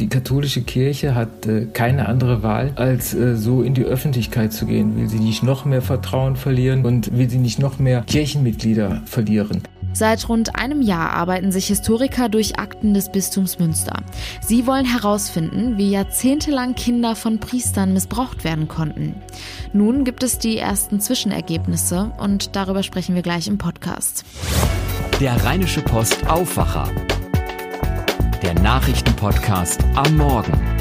Die katholische Kirche hat äh, keine andere Wahl, als äh, so in die Öffentlichkeit zu gehen. Will sie nicht noch mehr Vertrauen verlieren und will sie nicht noch mehr Kirchenmitglieder verlieren. Seit rund einem Jahr arbeiten sich Historiker durch Akten des Bistums Münster. Sie wollen herausfinden, wie jahrzehntelang Kinder von Priestern missbraucht werden konnten. Nun gibt es die ersten Zwischenergebnisse und darüber sprechen wir gleich im Podcast. Der Rheinische Post Aufwacher. Der Nachrichtenpodcast am Morgen.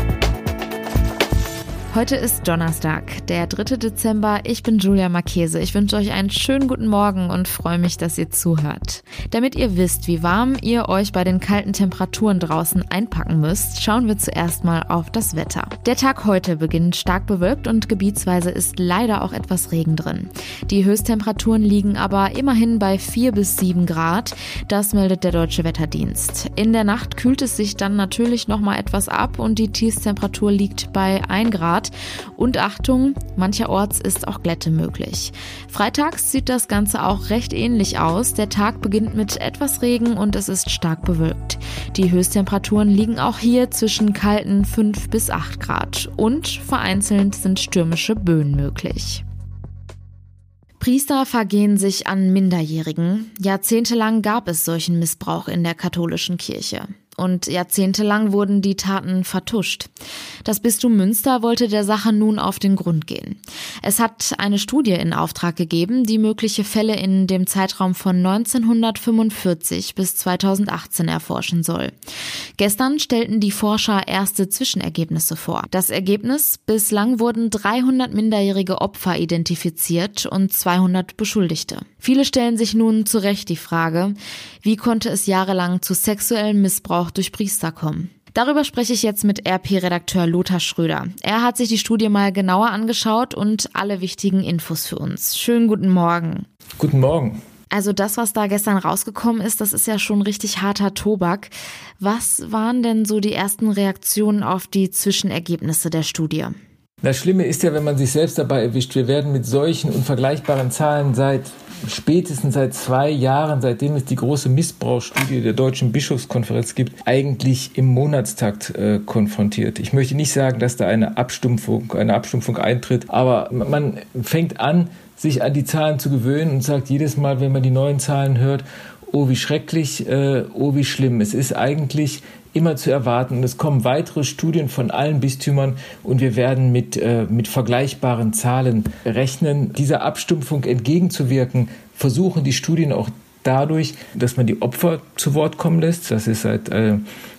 Heute ist Donnerstag, der 3. Dezember. Ich bin Julia Marchese. Ich wünsche euch einen schönen guten Morgen und freue mich, dass ihr zuhört. Damit ihr wisst, wie warm ihr euch bei den kalten Temperaturen draußen einpacken müsst, schauen wir zuerst mal auf das Wetter. Der Tag heute beginnt stark bewölkt und gebietsweise ist leider auch etwas Regen drin. Die Höchsttemperaturen liegen aber immerhin bei 4 bis 7 Grad. Das meldet der Deutsche Wetterdienst. In der Nacht kühlt es sich dann natürlich nochmal etwas ab und die Tiefstemperatur liegt bei 1 Grad. Und Achtung, mancherorts ist auch Glätte möglich. Freitags sieht das Ganze auch recht ähnlich aus. Der Tag beginnt mit etwas Regen und es ist stark bewölkt. Die Höchsttemperaturen liegen auch hier zwischen kalten 5 bis 8 Grad. Und vereinzelt sind stürmische Böen möglich. Priester vergehen sich an Minderjährigen. Jahrzehntelang gab es solchen Missbrauch in der katholischen Kirche und jahrzehntelang wurden die Taten vertuscht. Das Bistum Münster wollte der Sache nun auf den Grund gehen. Es hat eine Studie in Auftrag gegeben, die mögliche Fälle in dem Zeitraum von 1945 bis 2018 erforschen soll. Gestern stellten die Forscher erste Zwischenergebnisse vor. Das Ergebnis, bislang wurden 300 minderjährige Opfer identifiziert und 200 Beschuldigte. Viele stellen sich nun zu Recht die Frage, wie konnte es jahrelang zu sexuellem Missbrauch auch durch Priester kommen. Darüber spreche ich jetzt mit RP-Redakteur Lothar Schröder. Er hat sich die Studie mal genauer angeschaut und alle wichtigen Infos für uns. Schönen guten Morgen. Guten Morgen. Also das, was da gestern rausgekommen ist, das ist ja schon richtig harter Tobak. Was waren denn so die ersten Reaktionen auf die Zwischenergebnisse der Studie? Das Schlimme ist ja, wenn man sich selbst dabei erwischt. Wir werden mit solchen unvergleichbaren Zahlen seit spätestens seit zwei Jahren, seitdem es die große Missbrauchsstudie der Deutschen Bischofskonferenz gibt, eigentlich im Monatstakt äh, konfrontiert. Ich möchte nicht sagen, dass da eine Abstumpfung, eine Abstumpfung eintritt, aber man fängt an, sich an die Zahlen zu gewöhnen und sagt jedes Mal, wenn man die neuen Zahlen hört, oh wie schrecklich, äh, oh wie schlimm. Es ist eigentlich immer zu erwarten. Und es kommen weitere Studien von allen Bistümern und wir werden mit, äh, mit vergleichbaren Zahlen rechnen. Dieser Abstumpfung entgegenzuwirken, versuchen die Studien auch dadurch, dass man die Opfer zu Wort kommen lässt. Das ist seit äh,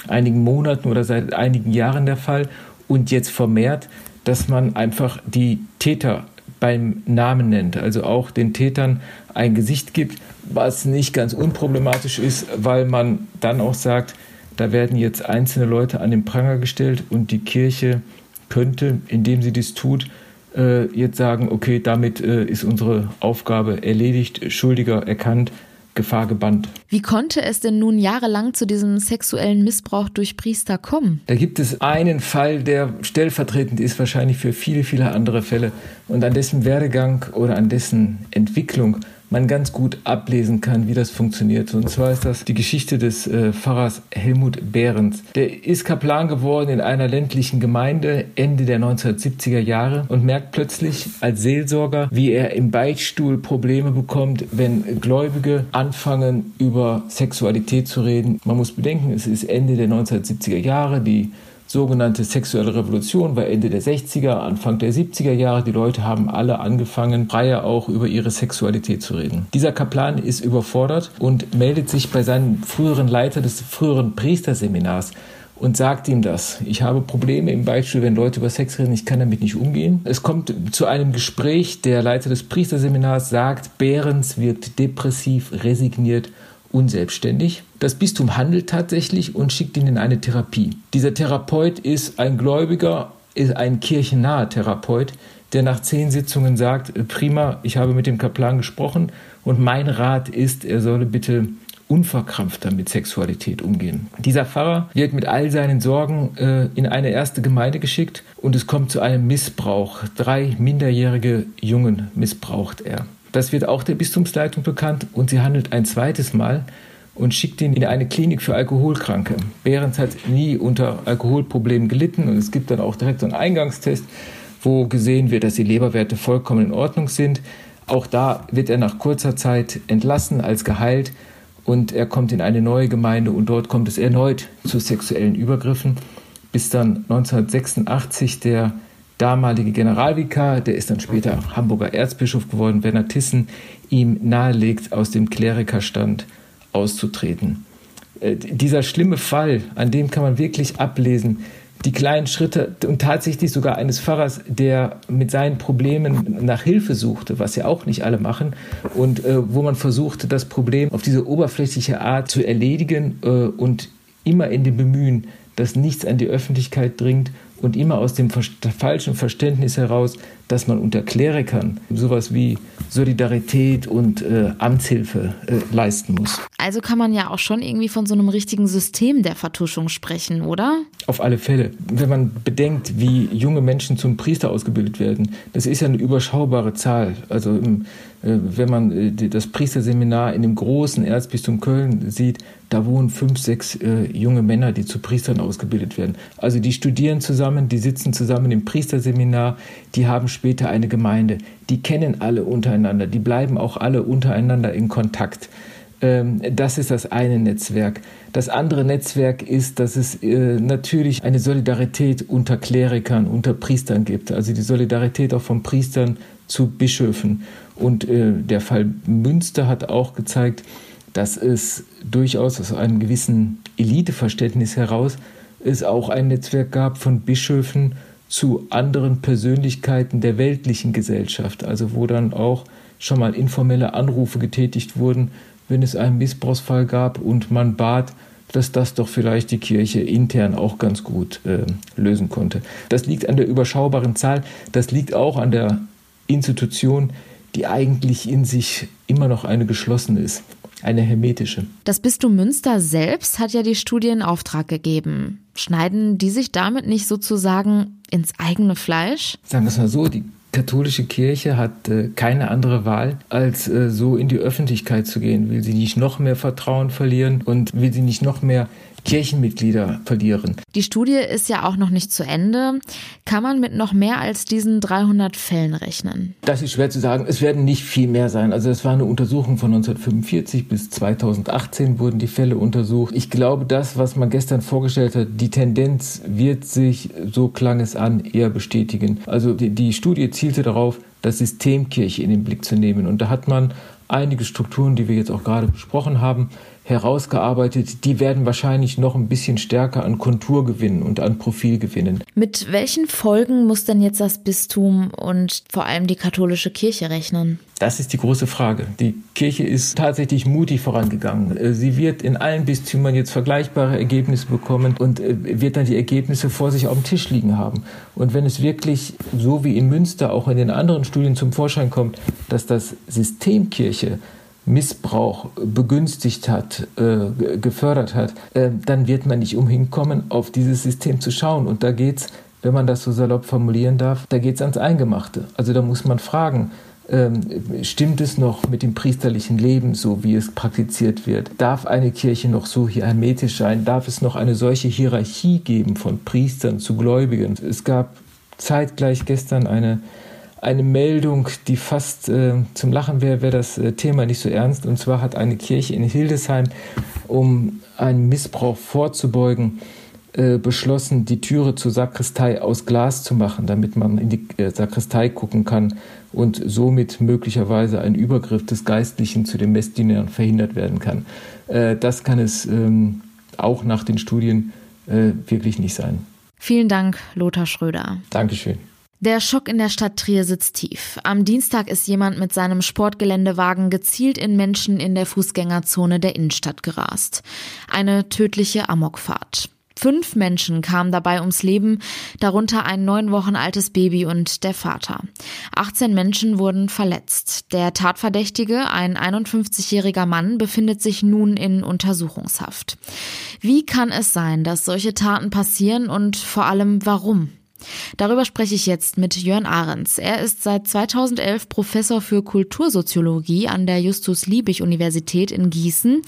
einigen Monaten oder seit einigen Jahren der Fall. Und jetzt vermehrt, dass man einfach die Täter beim Namen nennt, also auch den Tätern ein Gesicht gibt, was nicht ganz unproblematisch ist, weil man dann auch sagt, da werden jetzt einzelne Leute an den Pranger gestellt und die Kirche könnte, indem sie dies tut, äh, jetzt sagen, okay, damit äh, ist unsere Aufgabe erledigt, Schuldiger erkannt, Gefahr gebannt. Wie konnte es denn nun jahrelang zu diesem sexuellen Missbrauch durch Priester kommen? Da gibt es einen Fall, der stellvertretend ist wahrscheinlich für viele, viele andere Fälle und an dessen Werdegang oder an dessen Entwicklung man ganz gut ablesen kann, wie das funktioniert. Und zwar ist das die Geschichte des äh, Pfarrers Helmut Behrens. Der ist Kaplan geworden in einer ländlichen Gemeinde Ende der 1970er Jahre und merkt plötzlich als Seelsorger, wie er im Beichtstuhl Probleme bekommt, wenn Gläubige anfangen, über Sexualität zu reden. Man muss bedenken, es ist Ende der 1970er Jahre, die sogenannte sexuelle Revolution war Ende der 60er, Anfang der 70er Jahre. Die Leute haben alle angefangen, freier auch über ihre Sexualität zu reden. Dieser Kaplan ist überfordert und meldet sich bei seinem früheren Leiter des früheren Priesterseminars und sagt ihm das. Ich habe Probleme im Beichtstuhl, wenn Leute über Sex reden, ich kann damit nicht umgehen. Es kommt zu einem Gespräch, der Leiter des Priesterseminars sagt, Behrens wirkt depressiv, resigniert unselbstständig. Das Bistum handelt tatsächlich und schickt ihn in eine Therapie. Dieser Therapeut ist ein Gläubiger, ist ein kirchennaher Therapeut, der nach zehn Sitzungen sagt, prima, ich habe mit dem Kaplan gesprochen und mein Rat ist, er solle bitte unverkrampfter mit Sexualität umgehen. Dieser Pfarrer wird mit all seinen Sorgen äh, in eine erste Gemeinde geschickt und es kommt zu einem Missbrauch. Drei minderjährige Jungen missbraucht er. Das wird auch der Bistumsleitung bekannt und sie handelt ein zweites Mal und schickt ihn in eine Klinik für Alkoholkranke. Behrens hat nie unter Alkoholproblemen gelitten und es gibt dann auch direkt so einen Eingangstest, wo gesehen wird, dass die Leberwerte vollkommen in Ordnung sind. Auch da wird er nach kurzer Zeit entlassen als geheilt und er kommt in eine neue Gemeinde und dort kommt es erneut zu sexuellen Übergriffen, bis dann 1986 der damalige Generalvikar, der ist dann später Hamburger Erzbischof geworden, Werner Tissen, ihm nahelegt, aus dem Klerikerstand auszutreten. Äh, dieser schlimme Fall, an dem kann man wirklich ablesen, die kleinen Schritte und tatsächlich sogar eines Pfarrers, der mit seinen Problemen nach Hilfe suchte, was ja auch nicht alle machen, und äh, wo man versuchte, das Problem auf diese oberflächliche Art zu erledigen äh, und immer in dem Bemühen, dass nichts an die Öffentlichkeit dringt und immer aus dem falschen Verständnis heraus, dass man unter Klerikern sowas wie Solidarität und äh, Amtshilfe äh, leisten muss. Also kann man ja auch schon irgendwie von so einem richtigen System der Vertuschung sprechen, oder? Auf alle Fälle. Wenn man bedenkt, wie junge Menschen zum Priester ausgebildet werden, das ist ja eine überschaubare Zahl. Also im, äh, wenn man äh, das Priesterseminar in dem großen Erzbistum Köln sieht, da wohnen fünf, sechs äh, junge Männer, die zu Priestern ausgebildet werden. Also die studieren zusammen, die sitzen zusammen im Priesterseminar, die haben später eine Gemeinde. Die kennen alle untereinander, die bleiben auch alle untereinander in Kontakt. Ähm, das ist das eine Netzwerk. Das andere Netzwerk ist, dass es äh, natürlich eine Solidarität unter Klerikern, unter Priestern gibt. Also die Solidarität auch von Priestern zu Bischöfen. Und äh, der Fall Münster hat auch gezeigt, dass es durchaus aus einem gewissen Eliteverständnis heraus es auch ein Netzwerk gab von Bischöfen zu anderen Persönlichkeiten der weltlichen Gesellschaft, also wo dann auch schon mal informelle Anrufe getätigt wurden, wenn es einen Missbrauchsfall gab und man bat, dass das doch vielleicht die Kirche intern auch ganz gut äh, lösen konnte. Das liegt an der überschaubaren Zahl, das liegt auch an der Institution, die eigentlich in sich immer noch eine geschlossene ist, eine hermetische. Das Bistum Münster selbst hat ja die Studie in Auftrag gegeben. Schneiden die sich damit nicht sozusagen ins eigene Fleisch? Sagen wir es mal so, die katholische Kirche hat äh, keine andere Wahl, als äh, so in die Öffentlichkeit zu gehen. Will sie nicht noch mehr Vertrauen verlieren und will sie nicht noch mehr Kirchenmitglieder verlieren. Die Studie ist ja auch noch nicht zu Ende. Kann man mit noch mehr als diesen 300 Fällen rechnen? Das ist schwer zu sagen. Es werden nicht viel mehr sein. Also es war eine Untersuchung von 1945 bis 2018 wurden die Fälle untersucht. Ich glaube, das, was man gestern vorgestellt hat, die Tendenz wird sich, so klang es an, eher bestätigen. Also die, die Studie zielte darauf, das Systemkirche in den Blick zu nehmen. Und da hat man einige Strukturen, die wir jetzt auch gerade besprochen haben, herausgearbeitet, die werden wahrscheinlich noch ein bisschen stärker an Kontur gewinnen und an Profil gewinnen. Mit welchen Folgen muss denn jetzt das Bistum und vor allem die katholische Kirche rechnen? Das ist die große Frage. Die Kirche ist tatsächlich mutig vorangegangen. Äh, sie wird in allen Bistümern jetzt vergleichbare Ergebnisse bekommen und äh, wird dann die Ergebnisse vor sich auf dem Tisch liegen haben. Und wenn es wirklich so wie in Münster auch in den anderen Studien zum Vorschein kommt, dass das System Kirche Missbrauch begünstigt hat, äh, gefördert hat, äh, dann wird man nicht umhin kommen, auf dieses System zu schauen. Und da geht es, wenn man das so salopp formulieren darf, da geht es ans Eingemachte. Also da muss man fragen, ähm, stimmt es noch mit dem priesterlichen Leben, so wie es praktiziert wird? Darf eine Kirche noch so hermetisch sein? Darf es noch eine solche Hierarchie geben von Priestern zu Gläubigen? Es gab zeitgleich gestern eine eine Meldung, die fast äh, zum Lachen wäre, wäre das äh, Thema nicht so ernst. Und zwar hat eine Kirche in Hildesheim, um einen Missbrauch vorzubeugen, äh, beschlossen, die Türe zur Sakristei aus Glas zu machen, damit man in die äh, Sakristei gucken kann und somit möglicherweise ein Übergriff des Geistlichen zu den Messdienern verhindert werden kann. Äh, das kann es ähm, auch nach den Studien äh, wirklich nicht sein. Vielen Dank, Lothar Schröder. Dankeschön. Der Schock in der Stadt Trier sitzt tief. Am Dienstag ist jemand mit seinem Sportgeländewagen gezielt in Menschen in der Fußgängerzone der Innenstadt gerast. Eine tödliche Amokfahrt. Fünf Menschen kamen dabei ums Leben, darunter ein neun Wochen altes Baby und der Vater. 18 Menschen wurden verletzt. Der Tatverdächtige, ein 51-jähriger Mann, befindet sich nun in Untersuchungshaft. Wie kann es sein, dass solche Taten passieren und vor allem warum? Darüber spreche ich jetzt mit Jörn Ahrens. Er ist seit 2011 Professor für Kultursoziologie an der Justus-Liebig-Universität in Gießen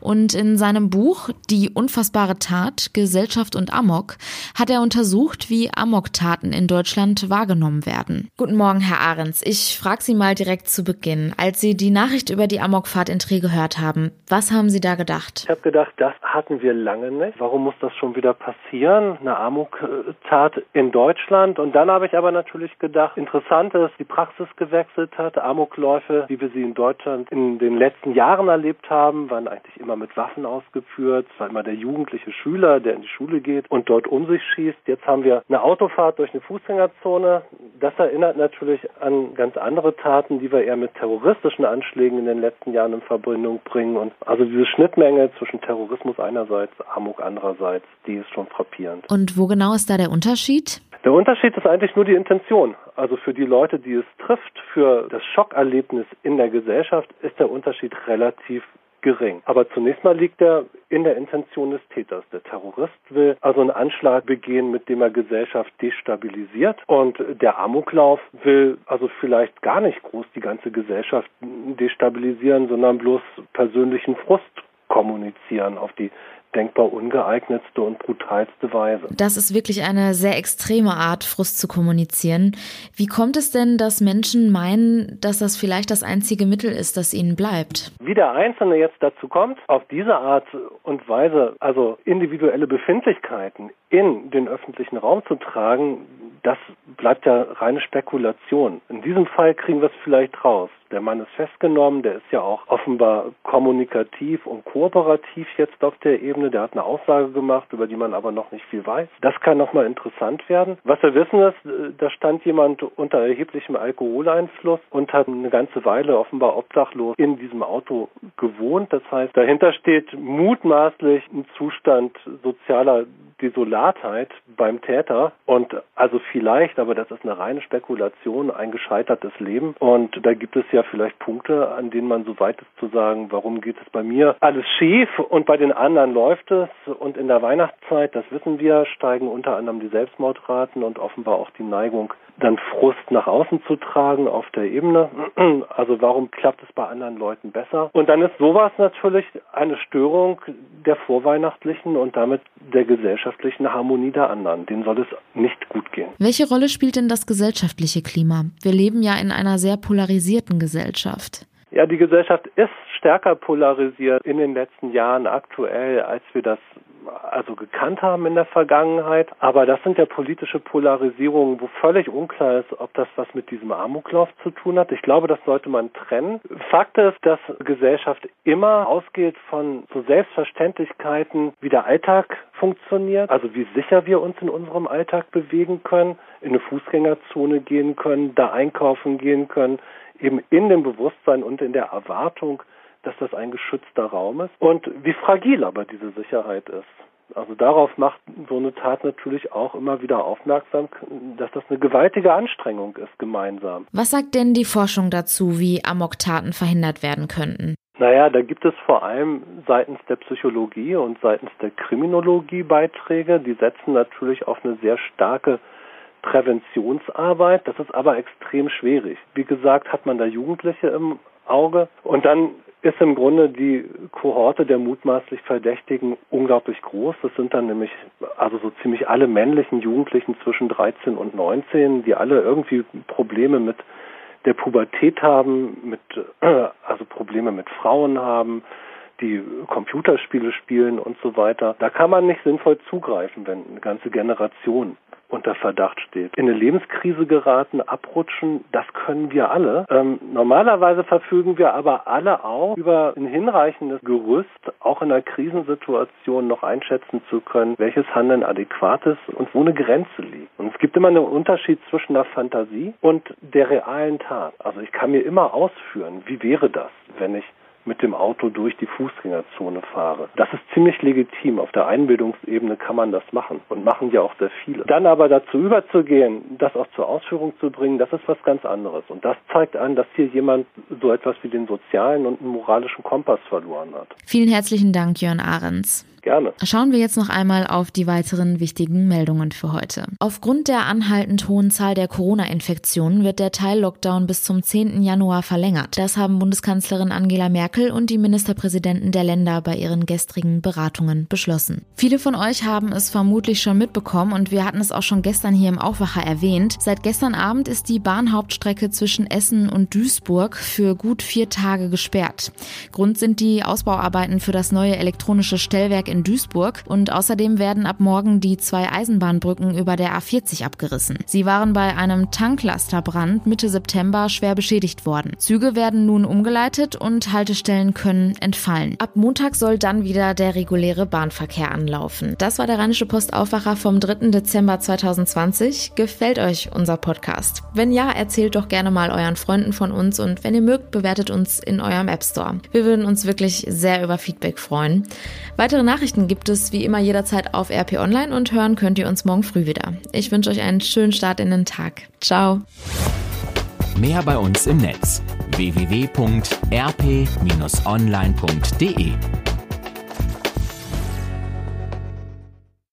und in seinem Buch Die unfassbare Tat, Gesellschaft und Amok hat er untersucht, wie Amok-Taten in Deutschland wahrgenommen werden. Guten Morgen, Herr Ahrens. Ich frage Sie mal direkt zu Beginn. Als Sie die Nachricht über die Amok-Fahrt in Trier gehört haben, was haben Sie da gedacht? Ich habe gedacht, das hatten wir lange nicht. Warum muss das schon wieder passieren? Eine Amok-Tat in Deutschland. Und dann habe ich aber natürlich gedacht, interessant ist, die Praxis gewechselt hat. Amokläufe, wie wir sie in Deutschland in den letzten Jahren erlebt haben, waren eigentlich immer mit Waffen ausgeführt. Es war immer der jugendliche Schüler, der in die Schule geht und dort um sich schießt. Jetzt haben wir eine Autofahrt durch eine Fußgängerzone. Das erinnert natürlich an ganz andere Taten, die wir eher mit terroristischen Anschlägen in den letzten Jahren in Verbindung bringen. Und also diese Schnittmenge zwischen Terrorismus einerseits, Amok andererseits, die ist schon frappierend. Und wo genau ist da der Unterschied? Der Unterschied ist eigentlich nur die Intention. Also für die Leute, die es trifft, für das Schockerlebnis in der Gesellschaft ist der Unterschied relativ gering. Aber zunächst mal liegt er in der Intention des Täters. Der Terrorist will also einen Anschlag begehen, mit dem er Gesellschaft destabilisiert. Und der Amoklauf will also vielleicht gar nicht groß die ganze Gesellschaft destabilisieren, sondern bloß persönlichen Frust kommunizieren auf die denkbar ungeeignetste und brutalste Weise. Das ist wirklich eine sehr extreme Art, Frust zu kommunizieren. Wie kommt es denn, dass Menschen meinen, dass das vielleicht das einzige Mittel ist, das ihnen bleibt? Wie der Einzelne jetzt dazu kommt, auf diese Art und Weise, also individuelle Befindlichkeiten in den öffentlichen Raum zu tragen, das bleibt ja reine Spekulation. In diesem Fall kriegen wir es vielleicht raus. Der Mann ist festgenommen, der ist ja auch offenbar kommunikativ und kooperativ jetzt auf der Ebene. Der hat eine Aussage gemacht, über die man aber noch nicht viel weiß. Das kann nochmal interessant werden. Was wir wissen ist, äh, da stand jemand unter erheblichem Alkoholeinfluss und hat eine ganze Weile offenbar obdachlos in diesem Auto gewohnt. Das heißt, dahinter steht mutmaßlich ein Zustand sozialer Desolatheit beim Täter und also vielleicht, aber das ist eine reine Spekulation, ein gescheitertes Leben und da gibt es ja vielleicht Punkte, an denen man so weit ist zu sagen, warum geht es bei mir alles schief und bei den anderen läuft es und in der Weihnachtszeit, das wissen wir, steigen unter anderem die Selbstmordraten und offenbar auch die Neigung, dann Frust nach außen zu tragen auf der Ebene. Also warum klappt es bei anderen Leuten besser? Und dann ist sowas natürlich eine Störung der vorweihnachtlichen und damit der gesellschaftlichen Harmonie der anderen. Denen soll es nicht gut gehen. Welche Rolle spielt denn das gesellschaftliche Klima? Wir leben ja in einer sehr polarisierten Gesellschaft. Ja, die Gesellschaft ist stärker polarisiert in den letzten Jahren aktuell, als wir das also gekannt haben in der Vergangenheit. Aber das sind ja politische Polarisierungen, wo völlig unklar ist, ob das was mit diesem Amoklauf zu tun hat. Ich glaube, das sollte man trennen. Fakt ist, dass Gesellschaft immer ausgeht von so Selbstverständlichkeiten, wie der Alltag funktioniert, also wie sicher wir uns in unserem Alltag bewegen können, in eine Fußgängerzone gehen können, da einkaufen gehen können, eben in dem Bewusstsein und in der Erwartung, dass das ein geschützter Raum ist und wie fragil aber diese Sicherheit ist. Also darauf macht so eine Tat natürlich auch immer wieder aufmerksam, dass das eine gewaltige Anstrengung ist gemeinsam. Was sagt denn die Forschung dazu, wie Amok-Taten verhindert werden könnten? Naja, da gibt es vor allem seitens der Psychologie und seitens der Kriminologie Beiträge, die setzen natürlich auf eine sehr starke Präventionsarbeit. Das ist aber extrem schwierig. Wie gesagt, hat man da Jugendliche im Auge und dann ist im Grunde die Kohorte der mutmaßlich Verdächtigen unglaublich groß. Das sind dann nämlich also so ziemlich alle männlichen Jugendlichen zwischen 13 und 19, die alle irgendwie Probleme mit der Pubertät haben, mit also Probleme mit Frauen haben, die Computerspiele spielen und so weiter. Da kann man nicht sinnvoll zugreifen, wenn eine ganze Generation unter Verdacht steht. In eine Lebenskrise geraten, abrutschen, das können wir alle. Ähm, normalerweise verfügen wir aber alle auch über ein hinreichendes Gerüst, auch in einer Krisensituation noch einschätzen zu können, welches Handeln adäquat ist und wo eine Grenze liegt. Und es gibt immer einen Unterschied zwischen der Fantasie und der realen Tat. Also ich kann mir immer ausführen, wie wäre das, wenn ich mit dem Auto durch die Fußgängerzone fahre. Das ist ziemlich legitim. Auf der Einbildungsebene kann man das machen und machen ja auch sehr viele. Dann aber dazu überzugehen, das auch zur Ausführung zu bringen, das ist was ganz anderes. Und das zeigt an, dass hier jemand so etwas wie den sozialen und moralischen Kompass verloren hat. Vielen herzlichen Dank, Jörn Ahrens. Gerne. Schauen wir jetzt noch einmal auf die weiteren wichtigen Meldungen für heute. Aufgrund der anhaltend hohen Zahl der Corona-Infektionen wird der Teil-Lockdown bis zum 10. Januar verlängert. Das haben Bundeskanzlerin Angela Merkel und die Ministerpräsidenten der Länder bei ihren gestrigen Beratungen beschlossen. Viele von euch haben es vermutlich schon mitbekommen und wir hatten es auch schon gestern hier im Aufwacher erwähnt. Seit gestern Abend ist die Bahnhauptstrecke zwischen Essen und Duisburg für gut vier Tage gesperrt. Grund sind die Ausbauarbeiten für das neue elektronische Stellwerk in Duisburg und außerdem werden ab morgen die zwei Eisenbahnbrücken über der A40 abgerissen. Sie waren bei einem Tanklasterbrand Mitte September schwer beschädigt worden. Züge werden nun umgeleitet und Haltestellen können entfallen. Ab Montag soll dann wieder der reguläre Bahnverkehr anlaufen. Das war der Rheinische Post Aufwacher vom 3. Dezember 2020. Gefällt euch unser Podcast? Wenn ja, erzählt doch gerne mal euren Freunden von uns und wenn ihr mögt, bewertet uns in eurem App Store. Wir würden uns wirklich sehr über Feedback freuen. Weitere Nachrichten gibt es wie immer jederzeit auf RP Online und hören könnt ihr uns morgen früh wieder. Ich wünsche euch einen schönen Start in den Tag. Ciao. Mehr bei uns im Netz www.rp-online.de